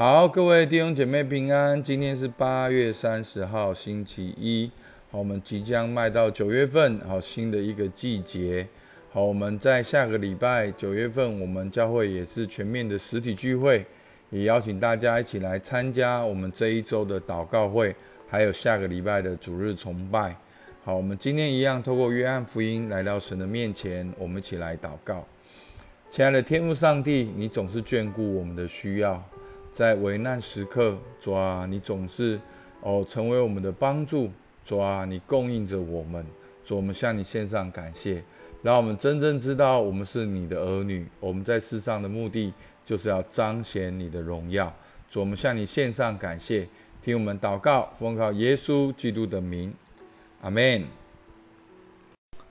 好，各位弟兄姐妹平安。今天是八月三十号，星期一。好，我们即将迈到九月份，好，新的一个季节。好，我们在下个礼拜九月份，我们教会也是全面的实体聚会，也邀请大家一起来参加我们这一周的祷告会，还有下个礼拜的主日崇拜。好，我们今天一样透过约翰福音来到神的面前，我们一起来祷告。亲爱的天父上帝，你总是眷顾我们的需要。在危难时刻，主啊，你总是哦成为我们的帮助，主啊，你供应着我们，主，我们向你献上感谢，让我们真正知道我们是你的儿女，我们在世上的目的就是要彰显你的荣耀，主，我们向你献上感谢，听我们祷告，奉靠耶稣基督的名，阿门。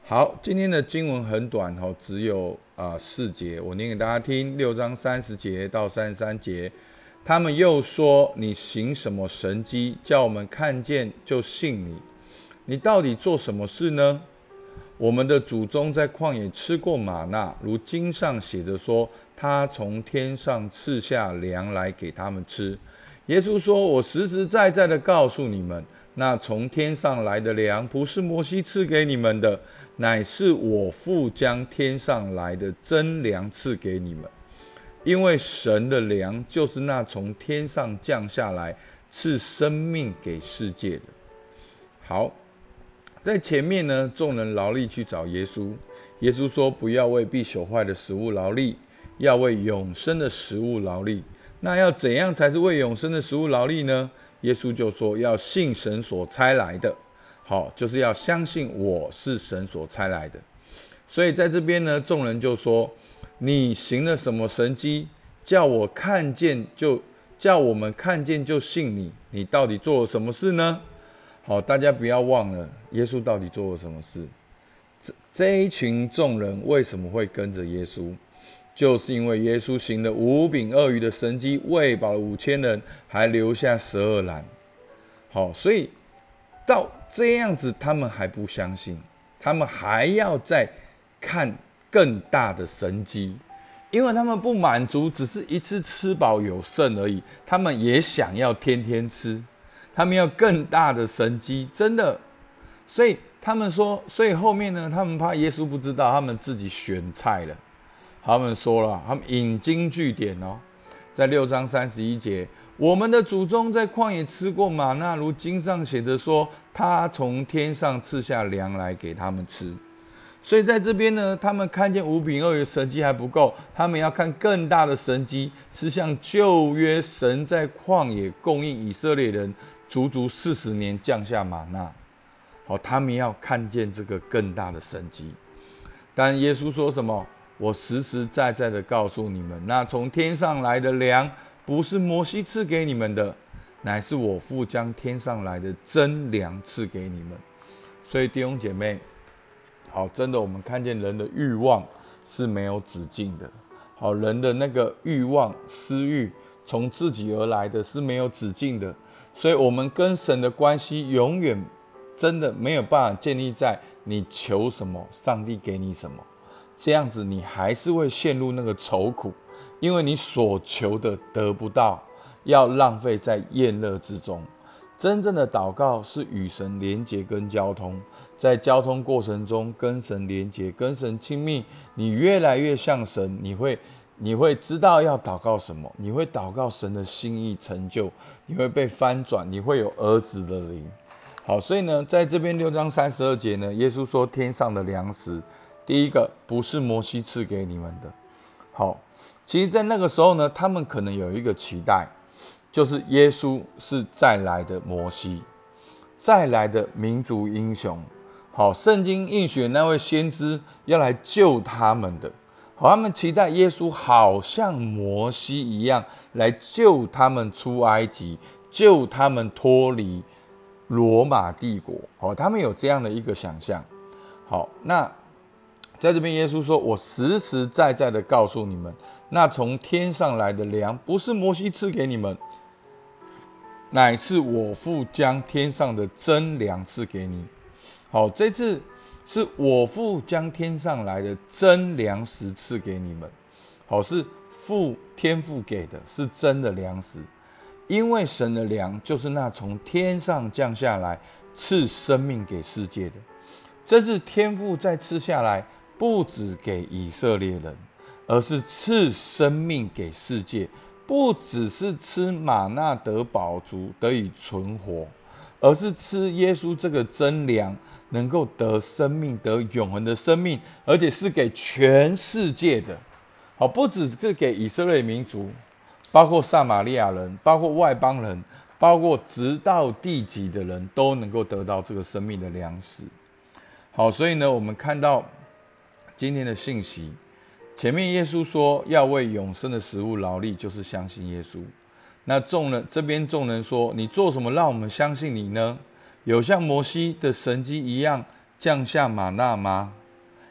好，今天的经文很短哦，只有啊四节，我念给大家听，六章三十节到三十三节。他们又说：“你行什么神迹，叫我们看见就信你？你到底做什么事呢？我们的祖宗在旷野吃过玛纳，如经上写着说，他从天上赐下粮来给他们吃。”耶稣说：“我实实在在的告诉你们，那从天上来的粮，不是摩西赐给你们的，乃是我父将天上来的真粮赐给你们。”因为神的粮就是那从天上降下来赐生命给世界的。好，在前面呢，众人劳力去找耶稣。耶稣说：“不要为必朽坏的食物劳力，要为永生的食物劳力。”那要怎样才是为永生的食物劳力呢？耶稣就说：“要信神所差来的。”好，就是要相信我是神所差来的。所以在这边呢，众人就说。你行了什么神迹，叫我看见就叫我们看见就信你？你到底做了什么事呢？好，大家不要忘了，耶稣到底做了什么事？这这一群众人为什么会跟着耶稣？就是因为耶稣行了五饼二鱼的神迹，喂饱了五千人，还留下十二篮。好，所以到这样子，他们还不相信，他们还要再看。更大的神机，因为他们不满足，只是一次吃饱有剩而已，他们也想要天天吃，他们要更大的神机，真的。所以他们说，所以后面呢，他们怕耶稣不知道，他们自己选菜了。他们说了，他们引经据典哦，在六章三十一节，我们的祖宗在旷野吃过玛纳，如经上写着说，他从天上赐下粮来给他们吃。所以在这边呢，他们看见五饼二鱼神迹还不够，他们要看更大的神迹，是像旧约神在旷野供应以色列人足足四十年降下玛纳。好，他们要看见这个更大的神迹。但耶稣说什么？我实实在在的告诉你们，那从天上来的粮，不是摩西赐给你们的，乃是我父将天上来的真粮赐给你们。所以弟兄姐妹。好，真的，我们看见人的欲望是没有止境的。好，人的那个欲望、私欲，从自己而来的是没有止境的。所以，我们跟神的关系永远真的没有办法建立在你求什么，上帝给你什么。这样子，你还是会陷入那个愁苦，因为你所求的得不到，要浪费在厌乐之中。真正的祷告是与神连接跟交通，在交通过程中跟神连接、跟神亲密，你越来越像神，你会你会知道要祷告什么，你会祷告神的心意成就，你会被翻转，你会有儿子的灵。好，所以呢，在这边六章三十二节呢，耶稣说天上的粮食，第一个不是摩西赐给你们的。好，其实，在那个时候呢，他们可能有一个期待。就是耶稣是再来的摩西，再来的民族英雄。好，圣经应许那位先知要来救他们的。好，他们期待耶稣好像摩西一样来救他们出埃及，救他们脱离罗马帝国。好，他们有这样的一个想象。好，那在这边耶稣说：“我实实在在的告诉你们，那从天上来的粮，不是摩西赐给你们。”乃是我父将天上的真粮赐给你。好，这次是我父将天上来的真粮食赐给你们。好，是父天父给的，是真的粮食。因为神的粮就是那从天上降下来赐生命给世界的。这次天父再赐下来，不止给以色列人，而是赐生命给世界。不只是吃玛纳得饱足得以存活，而是吃耶稣这个真粮，能够得生命，得永恒的生命，而且是给全世界的。好，不只是给以色列民族，包括撒玛利亚人，包括外邦人，包括直到地极的人都能够得到这个生命的粮食。好，所以呢，我们看到今天的信息。前面耶稣说要为永生的食物劳力，就是相信耶稣。那众人这边众人说：“你做什么让我们相信你呢？有像摩西的神迹一样降下玛纳吗？”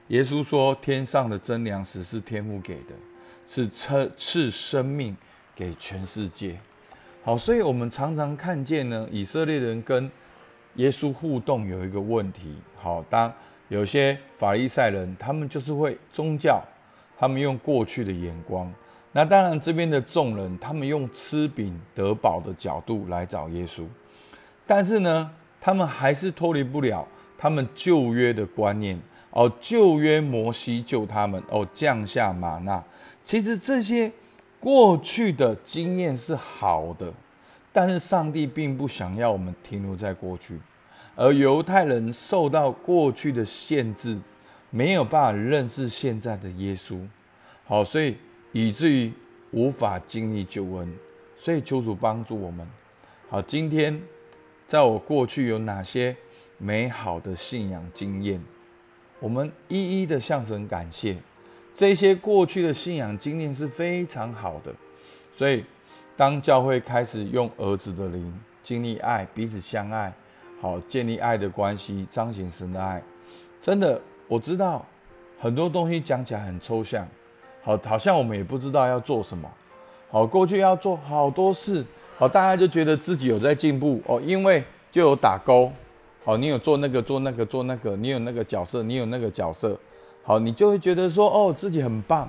耶稣说：“天上的真粮食是天父给的，是赐赐生命给全世界。”好，所以我们常常看见呢，以色列人跟耶稣互动有一个问题。好，当有些法利赛人，他们就是会宗教。他们用过去的眼光，那当然这边的众人，他们用吃饼得饱的角度来找耶稣，但是呢，他们还是脱离不了他们旧约的观念哦。旧约摩西救他们哦，降下玛纳。其实这些过去的经验是好的，但是上帝并不想要我们停留在过去，而犹太人受到过去的限制。没有办法认识现在的耶稣，好，所以以至于无法经历救恩，所以求主帮助我们。好，今天在我过去有哪些美好的信仰经验，我们一一的向神感谢。这些过去的信仰经验是非常好的，所以当教会开始用儿子的灵经历爱，彼此相爱，好建立爱的关系，彰显神的爱，真的。我知道很多东西讲起来很抽象，好，好像我们也不知道要做什么。好，过去要做好多事，好，大家就觉得自己有在进步哦，因为就有打勾，好，你有做那个做那个做那个，你有那个角色，你有那个角色，好，你就会觉得说哦，自己很棒。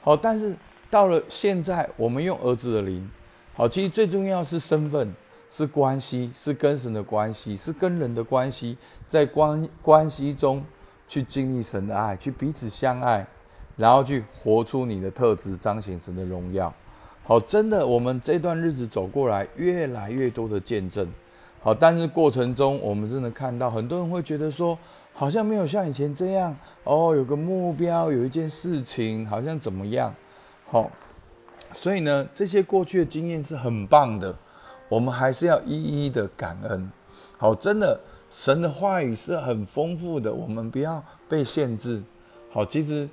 好，但是到了现在，我们用儿子的灵，好，其实最重要是身份，是关系，是跟神的关系，是跟人的关系，在关关系中。去经历神的爱，去彼此相爱，然后去活出你的特质，彰显神的荣耀。好，真的，我们这段日子走过来，越来越多的见证。好，但是过程中，我们真的看到很多人会觉得说，好像没有像以前这样哦，有个目标，有一件事情，好像怎么样？好，所以呢，这些过去的经验是很棒的，我们还是要一一的感恩。好，真的。神的话语是很丰富的，我们不要被限制。好，其实，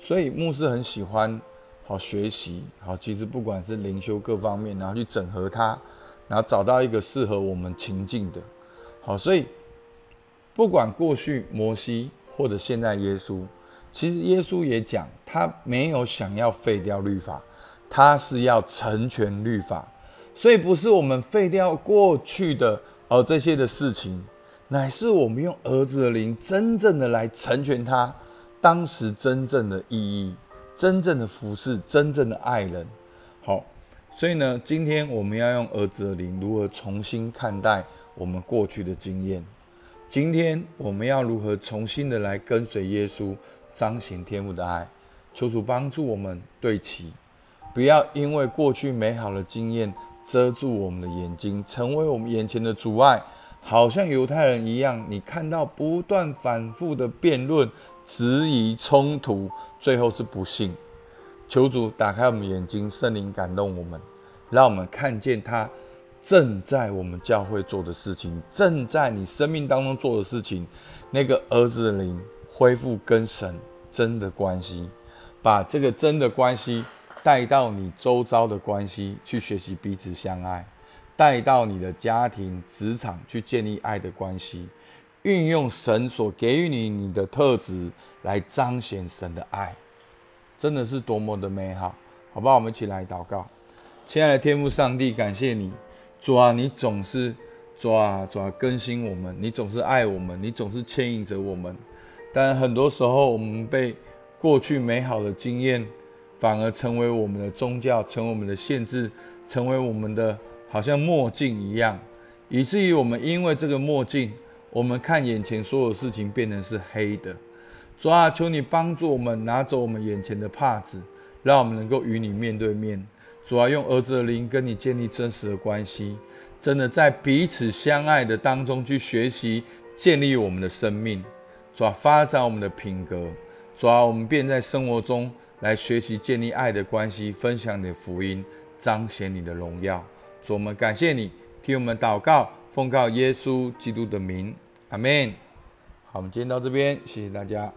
所以牧师很喜欢好学习。好，其实不管是灵修各方面，然后去整合它，然后找到一个适合我们情境的。好，所以不管过去摩西或者现在耶稣，其实耶稣也讲，他没有想要废掉律法，他是要成全律法。所以不是我们废掉过去的。而这些的事情，乃是我们用儿子的灵，真正的来成全他当时真正的意义，真正的服侍，真正的爱人。好，所以呢，今天我们要用儿子的灵，如何重新看待我们过去的经验？今天我们要如何重新的来跟随耶稣，彰显天父的爱？求主帮助我们对齐，不要因为过去美好的经验。遮住我们的眼睛，成为我们眼前的阻碍，好像犹太人一样。你看到不断反复的辩论、质疑、冲突，最后是不幸。求主打开我们眼睛，圣灵感动我们，让我们看见他正在我们教会做的事情，正在你生命当中做的事情。那个儿子的灵恢复跟神真的关系，把这个真的关系。带到你周遭的关系去学习彼此相爱，带到你的家庭、职场去建立爱的关系，运用神所给予你你的特质来彰显神的爱，真的是多么的美好，好不好？我们一起来祷告，亲爱的天父上帝，感谢你，主啊，你总是主啊主啊更新我们，你总是爱我们，你总是牵引着我们，但很多时候我们被过去美好的经验。反而成为我们的宗教，成为我们的限制，成为我们的好像墨镜一样，以至于我们因为这个墨镜，我们看眼前所有事情变成是黑的。主啊，求你帮助我们拿走我们眼前的帕子，让我们能够与你面对面。主啊，用儿子的灵跟你建立真实的关系，真的在彼此相爱的当中去学习建立我们的生命。主啊，发展我们的品格。主啊，我们便在生活中来学习建立爱的关系，分享你的福音，彰显你的荣耀。主，我们感谢你，替我们祷告，奉告耶稣基督的名，阿门。好，我们今天到这边，谢谢大家。